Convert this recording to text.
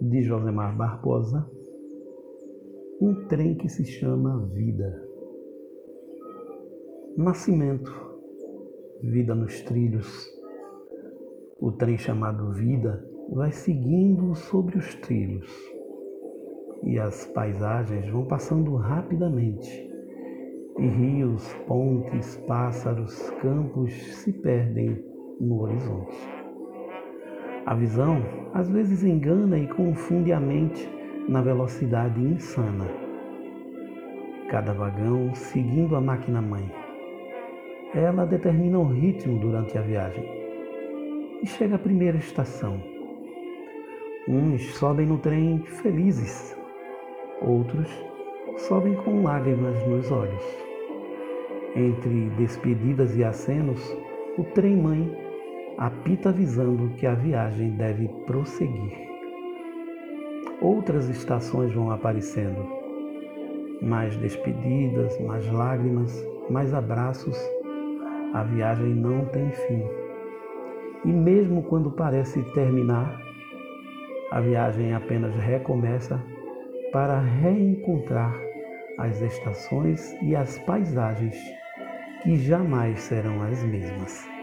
de Josemar Barbosa, um trem que se chama vida. Nascimento, vida nos trilhos. O trem chamado vida vai seguindo sobre os trilhos e as paisagens vão passando rapidamente. E rios, pontes, pássaros, campos se perdem no horizonte. A visão às vezes engana e confunde a mente na velocidade insana. Cada vagão seguindo a máquina mãe. Ela determina o ritmo durante a viagem. E chega a primeira estação. Uns sobem no trem felizes, outros sobem com lágrimas nos olhos. Entre despedidas e acenos, o trem-mãe apita avisando que a viagem deve prosseguir. Outras estações vão aparecendo. Mais despedidas, mais lágrimas, mais abraços. A viagem não tem fim. E mesmo quando parece terminar, a viagem apenas recomeça para reencontrar as estações e as paisagens que jamais serão as mesmas.